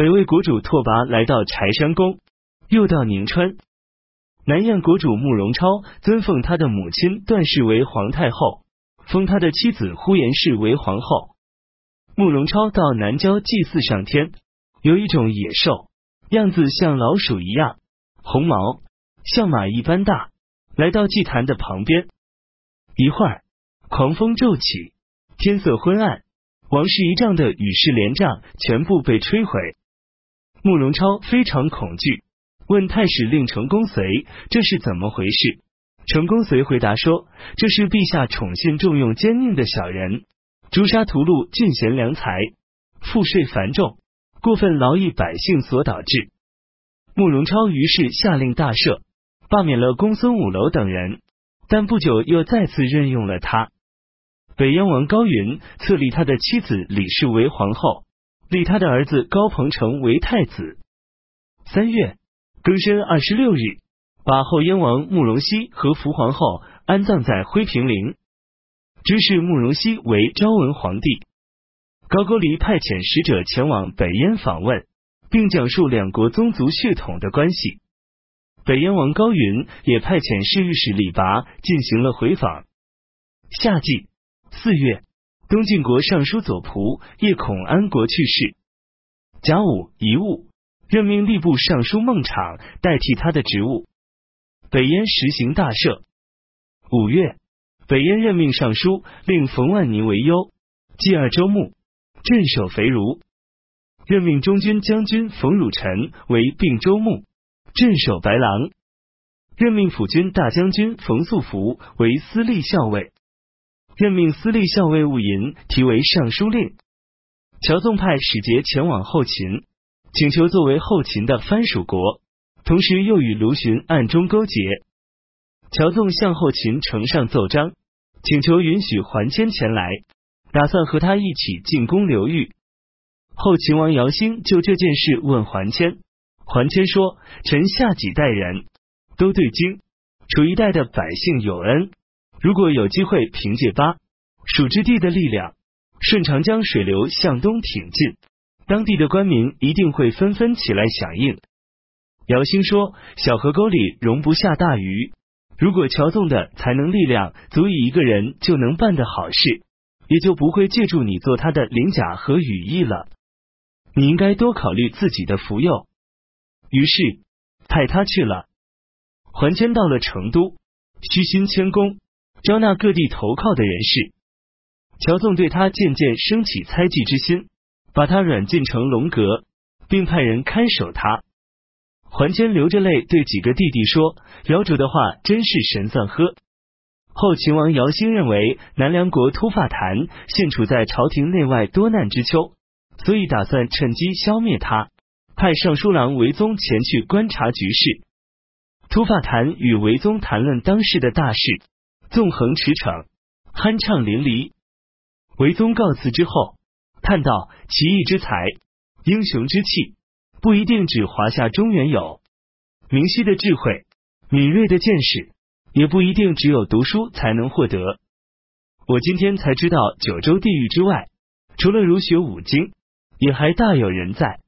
北魏国主拓跋来到柴山宫，又到宁川。南燕国主慕容超尊奉他的母亲段氏为皇太后，封他的妻子呼延氏为皇后。慕容超到南郊祭祀上天，有一种野兽，样子像老鼠一样，红毛，像马一般大，来到祭坛的旁边。一会儿，狂风骤起，天色昏暗，王室一丈的羽饰帘帐全部被吹毁。慕容超非常恐惧。问太史令程公随这是怎么回事？程公随回答说：“这是陛下宠信重用奸佞的小人，诛杀屠戮进贤良才，赋税繁重，过分劳役百姓所导致。”慕容超于是下令大赦，罢免了公孙五楼等人，但不久又再次任用了他。北燕王高云册立他的妻子李氏为皇后，立他的儿子高鹏城为太子。三月。庚申二十六日，把后燕王慕容熙和福皇后安葬在辉平陵，指使慕容熙为昭文皇帝。高句丽派遣使者前往北燕访问，并讲述两国宗族血统的关系。北燕王高云也派遣侍御史李拔进行了回访。夏季四月，东晋国尚书左仆射孔安国去世。甲午遗物。任命吏部尚书孟昶代替他的职务。北燕实行大赦。五月，北燕任命尚书令冯万宁为幽，继二州牧，镇守肥如。任命中军将军冯汝臣为并州牧，镇守白狼。任命辅军大将军冯素福为司隶校尉。任命司隶校尉务银提为尚书令。乔纵派使节前往后秦。请求作为后秦的藩属国，同时又与卢循暗中勾结。乔纵向后秦呈上奏章，请求允许桓谦前来，打算和他一起进攻刘裕。后秦王姚兴就这件事问桓谦，桓谦说：“臣下几代人都对荆楚一带的百姓有恩，如果有机会凭借巴蜀之地的力量，顺长江水流向东挺进。”当地的官民一定会纷纷起来响应。姚兴说：“小河沟里容不下大鱼，如果乔纵的才能力量足以一个人就能办的好事，也就不会借助你做他的鳞甲和羽翼了。你应该多考虑自己的福佑。”于是派他去了。桓谦到了成都，虚心谦恭，招纳各地投靠的人士。乔纵对他渐渐升起猜忌之心。把他软禁成龙阁，并派人看守他。桓谦流着泪对几个弟弟说：“姚主的话真是神算呵。”后秦王姚兴认为南梁国突发坛现处在朝廷内外多难之秋，所以打算趁机消灭他，派尚书郎韦宗前去观察局势。突发坛与韦宗谈论当时的大事，纵横驰骋，酣畅淋漓。韦宗告辞之后。叹道：“奇异之才，英雄之气，不一定只华夏中原有；明晰的智慧，敏锐的见识，也不一定只有读书才能获得。我今天才知道，九州地域之外，除了儒学五经，也还大有人在。”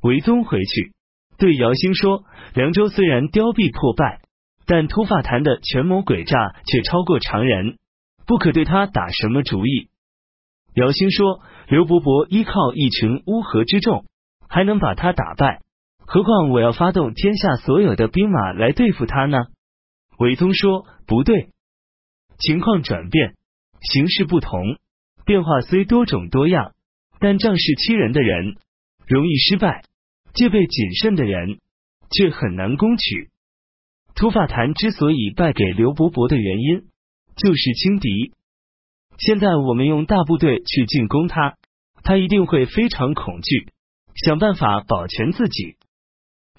韦宗回去对姚兴说：“凉州虽然凋敝破败，但秃发坛的权谋诡诈却超过常人，不可对他打什么主意。”姚兴说：“刘伯伯依靠一群乌合之众，还能把他打败，何况我要发动天下所有的兵马来对付他呢？”韦宗说：“不对，情况转变，形势不同，变化虽多种多样，但仗势欺人的人容易失败，戒备谨慎的人却很难攻取。突发坛之所以败给刘伯伯的原因，就是轻敌。”现在我们用大部队去进攻他，他一定会非常恐惧，想办法保全自己。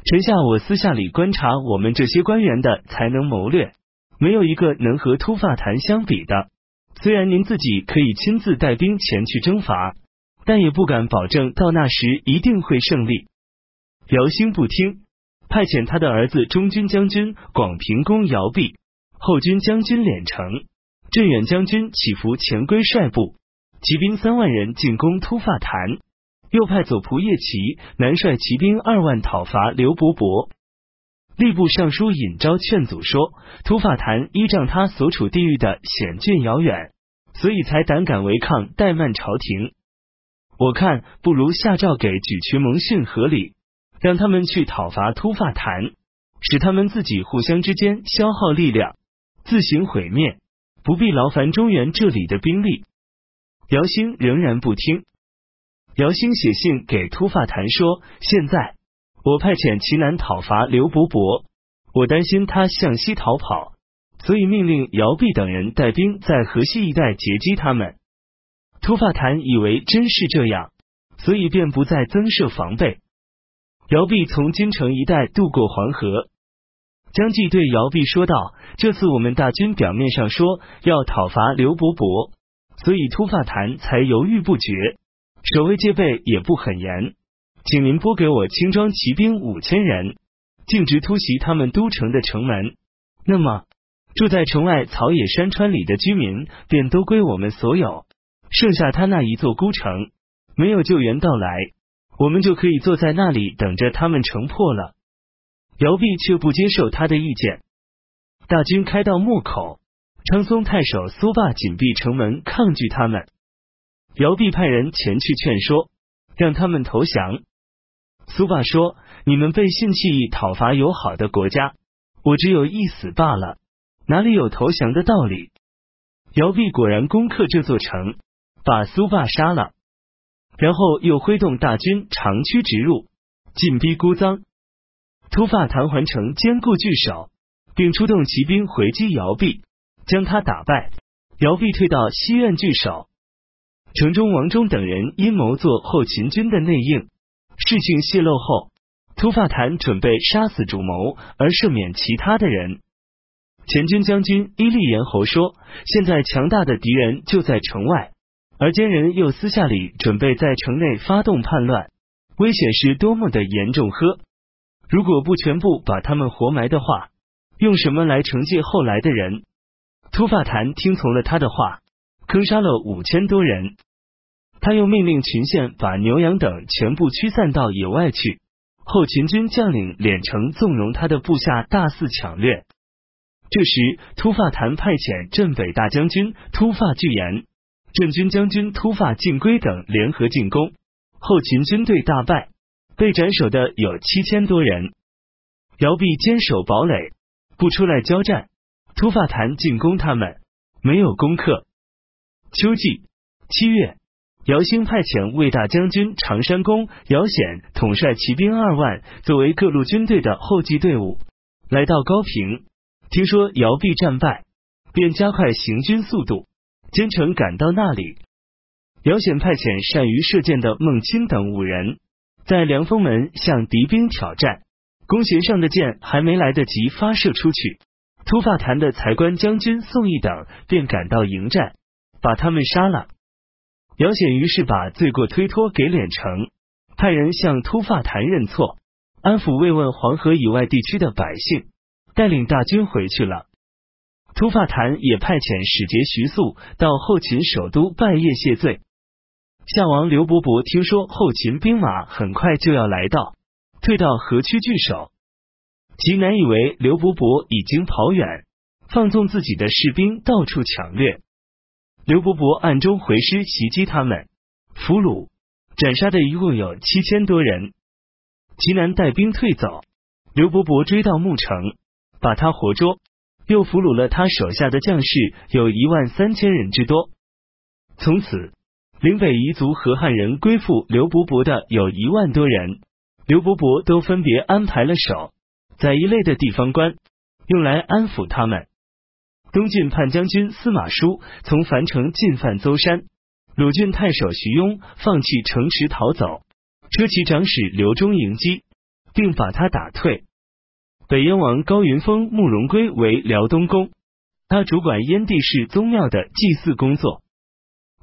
臣下我私下里观察我们这些官员的才能谋略，没有一个能和突发坛相比的。虽然您自己可以亲自带兵前去征伐，但也不敢保证到那时一定会胜利。姚兴不听，派遣他的儿子中军将军广平公姚弼，后军将军敛城。镇远将军起伏前归率部，骑兵三万人进攻突发坛，又派左仆射骑南率骑兵二万讨伐刘伯伯。吏部尚书尹昭劝阻说：“突发坛依仗他所处地域的险峻遥远，所以才胆敢违抗怠慢朝廷。我看不如下诏给举渠蒙逊合理，让他们去讨伐突发坛，使他们自己互相之间消耗力量，自行毁灭，不必劳烦中原这里的兵力。”姚兴仍然不听。姚兴写信给突发坛说：“现在。”我派遣齐南讨伐刘伯伯，我担心他向西逃跑，所以命令姚弼等人带兵在河西一带截击他们。突发坛以为真是这样，所以便不再增设防备。姚弼从京城一带渡过黄河，张继对姚弼说道：“这次我们大军表面上说要讨伐刘伯伯，所以突发坛才犹豫不决，守卫戒备也不很严。”请您拨给我轻装骑兵五千人，径直突袭他们都城的城门。那么，住在城外草野山川里的居民便都归我们所有，剩下他那一座孤城，没有救援到来，我们就可以坐在那里等着他们城破了。姚弼却不接受他的意见。大军开到莫口，昌松太守苏霸紧闭城门，抗拒他们。姚弼派人前去劝说，让他们投降。苏霸说：“你们背信弃义讨伐友好的国家，我只有一死罢了，哪里有投降的道理？”姚弼果然攻克这座城，把苏霸杀了，然后又挥动大军长驱直入，进逼姑臧。突发弹环城坚固据守，并出动骑兵回击姚弼，将他打败。姚弼退到西苑据守，城中王忠等人阴谋做后秦军的内应。事情泄露后，突发坛准备杀死主谋，而赦免其他的人。前军将军伊利延侯说：“现在强大的敌人就在城外，而奸人又私下里准备在城内发动叛乱，危险是多么的严重！呵，如果不全部把他们活埋的话，用什么来惩戒后来的人？”突发坛听从了他的话，坑杀了五千多人。他又命令群县把牛羊等全部驱散到野外去。后秦军将领敛城纵容他的部下大肆抢掠。这时，突发坛派遣镇北大将军突发巨言、镇军将军突发进归等联合进攻。后秦军队大败，被斩首的有七千多人。姚弼坚守堡垒，不出来交战。突发坛进攻他们，没有攻克。秋季七月。姚兴派遣魏大将军常山公姚显统帅骑兵二万，作为各路军队的后继队伍，来到高平。听说姚弼战败，便加快行军速度，兼程赶到那里。姚显派遣善于射箭的孟钦等五人，在凉风门向敌兵挑战。弓弦上的箭还没来得及发射出去，突发坛的才官将军宋义等便赶到迎战，把他们杀了。姚显于是把罪过推脱给敛城，派人向突发坛认错，安抚慰问黄河以外地区的百姓，带领大军回去了。突发坛也派遣使节徐素到后秦首都拜谒谢罪。夏王刘伯伯听说后秦兵马很快就要来到，退到河曲据守。其难以为刘伯伯已经跑远，放纵自己的士兵到处抢掠。刘伯伯暗中回师袭击他们，俘虏斩杀的一共有七千多人。齐南带兵退走，刘伯伯追到牧城，把他活捉，又俘虏了他手下的将士有一万三千人之多。从此，岭北彝族和汉人归附刘伯伯的有一万多人，刘伯伯都分别安排了守在一类的地方官，用来安抚他们。东晋叛将军司马叔从樊城进犯邹山，鲁郡太守徐庸放弃城池逃走，车骑长史刘忠迎击，并把他打退。北燕王高云峰慕容归为辽东公，他主管燕地氏宗庙的祭祀工作。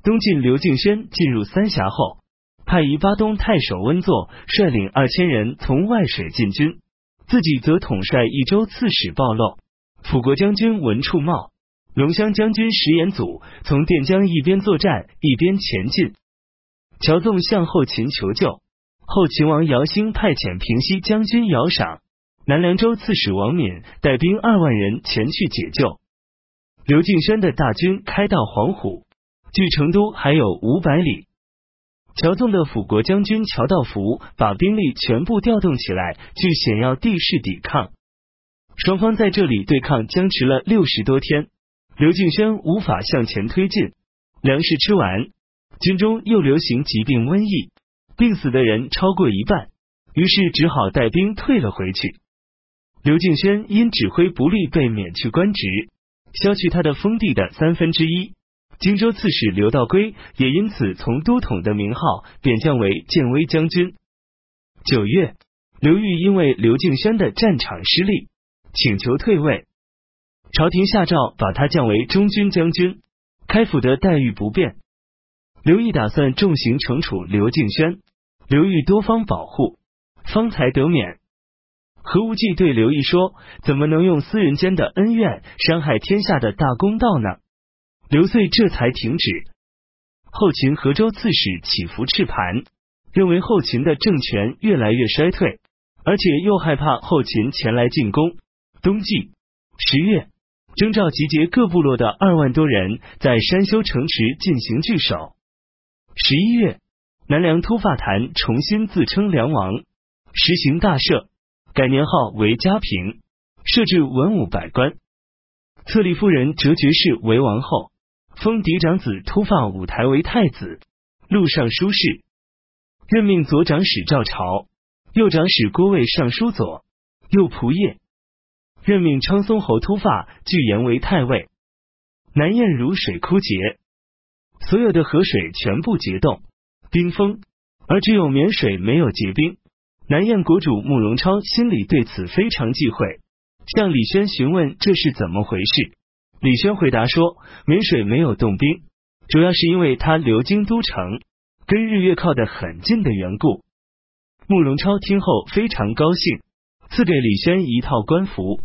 东晋刘敬轩进入三峡后，派宜巴东太守温作率领二千人从外水进军，自己则统帅益州刺史鲍漏。辅国将军文处茂、龙骧将军石延祖从垫江一边作战一边前进。乔纵向后秦求救，后秦王姚兴派遣平西将军姚赏、南凉州刺史王敏带兵二万人前去解救。刘敬轩的大军开到黄虎，距成都还有五百里。乔纵的辅国将军乔道福把兵力全部调动起来，据险要地势抵抗。双方在这里对抗僵持了六十多天，刘敬轩无法向前推进，粮食吃完，军中又流行疾病瘟疫，病死的人超过一半，于是只好带兵退了回去。刘敬轩因指挥不力被免去官职，削去他的封地的三分之一。荆州刺史刘道规也因此从都统的名号贬降为建威将军。九月，刘裕因为刘敬轩的战场失利，请求退位，朝廷下诏把他降为中军将军，开府的待遇不变。刘毅打算重刑惩处刘敬轩，刘裕多方保护，方才得免。何无忌对刘毅说：“怎么能用私人间的恩怨伤害天下的大公道呢？”刘遂这才停止。后秦河州刺史起伏赤盘认为后秦的政权越来越衰退，而且又害怕后秦前来进攻。冬季十月，征召集结各部落的二万多人，在山修城池进行据守。十一月，南梁突发坛重新自称梁王，实行大赦，改年号为嘉平，设置文武百官，册立夫人哲爵氏为王后。封嫡长子突发五台为太子，录尚书事，任命左长史赵朝、右长史郭卫尚书左、右仆射，任命昌松侯突发巨言为太尉。南燕如水枯竭，所有的河水全部结冻冰封，而只有沔水没有结冰。南燕国主慕容超心里对此非常忌讳，向李轩询问这是怎么回事。李轩回答说：“沔水没有冻冰，主要是因为他流经都城，跟日月靠得很近的缘故。”慕容超听后非常高兴，赐给李轩一套官服。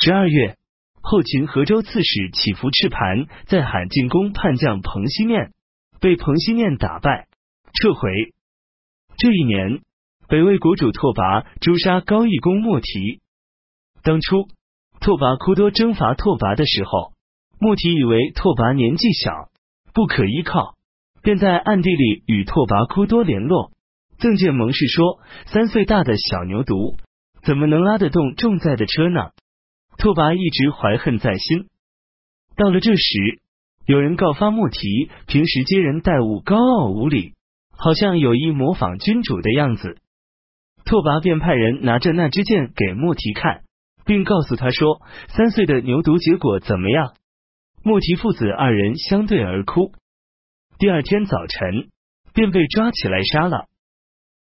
十二月，后秦河州刺史起伏赤盘在海进攻叛将彭熙念，被彭熙念打败，撤回。这一年，北魏国主拓跋诛杀高义公莫提。当初。拓跋枯多征伐拓跋的时候，莫提以为拓跋年纪小，不可依靠，便在暗地里与拓跋枯多联络，赠见盟誓说：三岁大的小牛犊，怎么能拉得动重载的车呢？拓跋一直怀恨在心。到了这时，有人告发莫提平时接人待物高傲无礼，好像有意模仿君主的样子。拓跋便派人拿着那支箭给莫提看。并告诉他说：“三岁的牛犊结果怎么样？”莫提父子二人相对而哭。第二天早晨，便被抓起来杀了。